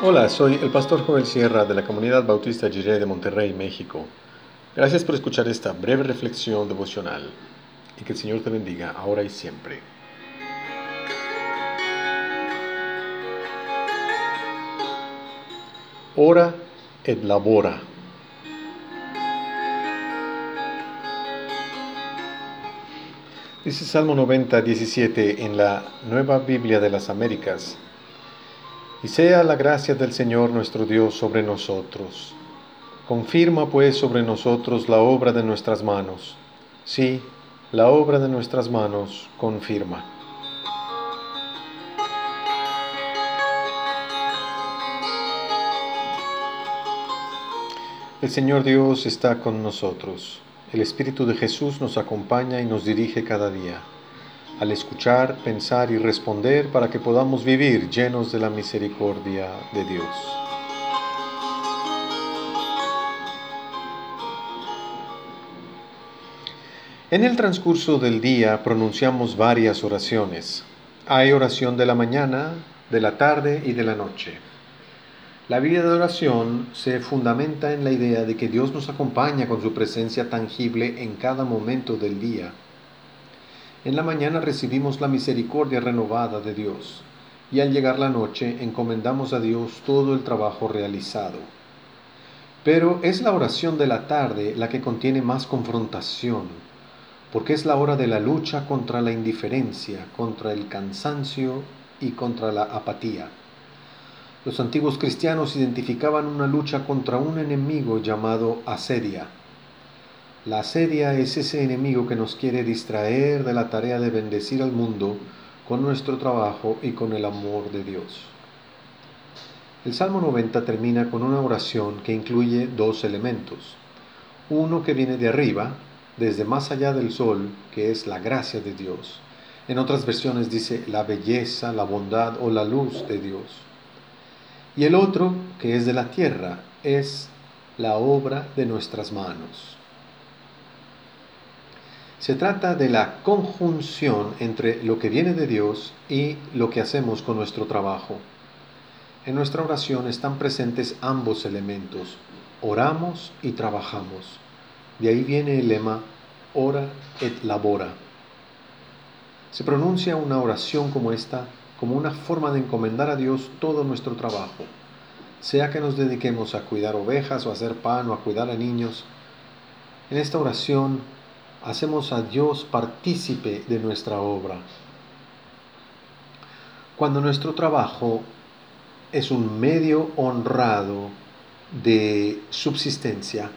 Hola, soy el pastor Joel Sierra de la comunidad bautista Jiré de Monterrey, México. Gracias por escuchar esta breve reflexión devocional y que el Señor te bendiga ahora y siempre. Ora et labora. Dice Salmo 90, 17 en la Nueva Biblia de las Américas. Y sea la gracia del Señor nuestro Dios sobre nosotros. Confirma pues sobre nosotros la obra de nuestras manos. Sí, la obra de nuestras manos confirma. El Señor Dios está con nosotros. El Espíritu de Jesús nos acompaña y nos dirige cada día al escuchar, pensar y responder para que podamos vivir llenos de la misericordia de Dios. En el transcurso del día pronunciamos varias oraciones. Hay oración de la mañana, de la tarde y de la noche. La vida de oración se fundamenta en la idea de que Dios nos acompaña con su presencia tangible en cada momento del día en la mañana recibimos la misericordia renovada de Dios y al llegar la noche encomendamos a Dios todo el trabajo realizado. Pero es la oración de la tarde la que contiene más confrontación, porque es la hora de la lucha contra la indiferencia, contra el cansancio y contra la apatía. Los antiguos cristianos identificaban una lucha contra un enemigo llamado asedia la asedia es ese enemigo que nos quiere distraer de la tarea de bendecir al mundo con nuestro trabajo y con el amor de Dios. El Salmo 90 termina con una oración que incluye dos elementos. Uno que viene de arriba, desde más allá del sol, que es la gracia de Dios. En otras versiones dice la belleza, la bondad o la luz de Dios. Y el otro, que es de la tierra, es la obra de nuestras manos. Se trata de la conjunción entre lo que viene de Dios y lo que hacemos con nuestro trabajo. En nuestra oración están presentes ambos elementos. Oramos y trabajamos. De ahí viene el lema ora et labora. Se pronuncia una oración como esta como una forma de encomendar a Dios todo nuestro trabajo, sea que nos dediquemos a cuidar ovejas o a hacer pan o a cuidar a niños. En esta oración hacemos a Dios partícipe de nuestra obra. Cuando nuestro trabajo es un medio honrado de subsistencia,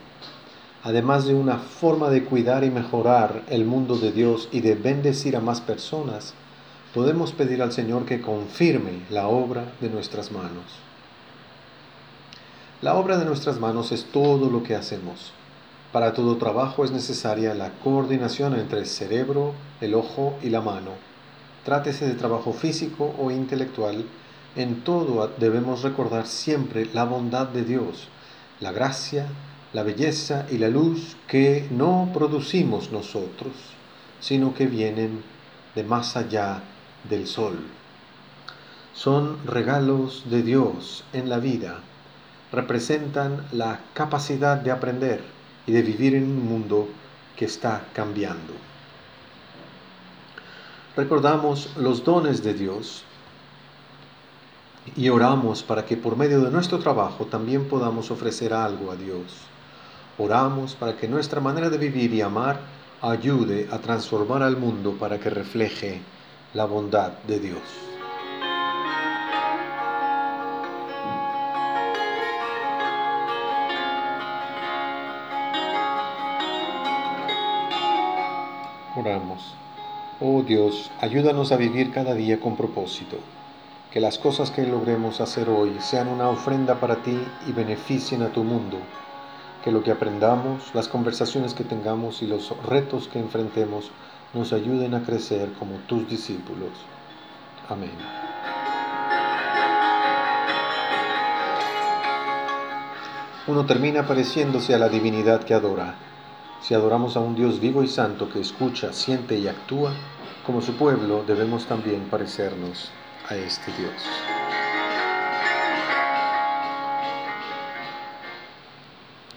además de una forma de cuidar y mejorar el mundo de Dios y de bendecir a más personas, podemos pedir al Señor que confirme la obra de nuestras manos. La obra de nuestras manos es todo lo que hacemos. Para todo trabajo es necesaria la coordinación entre el cerebro, el ojo y la mano. Trátese de trabajo físico o intelectual, en todo debemos recordar siempre la bondad de Dios, la gracia, la belleza y la luz que no producimos nosotros, sino que vienen de más allá del sol. Son regalos de Dios en la vida, representan la capacidad de aprender, y de vivir en un mundo que está cambiando. Recordamos los dones de Dios y oramos para que por medio de nuestro trabajo también podamos ofrecer algo a Dios. Oramos para que nuestra manera de vivir y amar ayude a transformar al mundo para que refleje la bondad de Dios. Oramos. Oh Dios, ayúdanos a vivir cada día con propósito. Que las cosas que logremos hacer hoy sean una ofrenda para ti y beneficien a tu mundo. Que lo que aprendamos, las conversaciones que tengamos y los retos que enfrentemos nos ayuden a crecer como tus discípulos. Amén. Uno termina pareciéndose a la divinidad que adora si adoramos a un Dios vivo y santo que escucha, siente y actúa, como su pueblo debemos también parecernos a este Dios.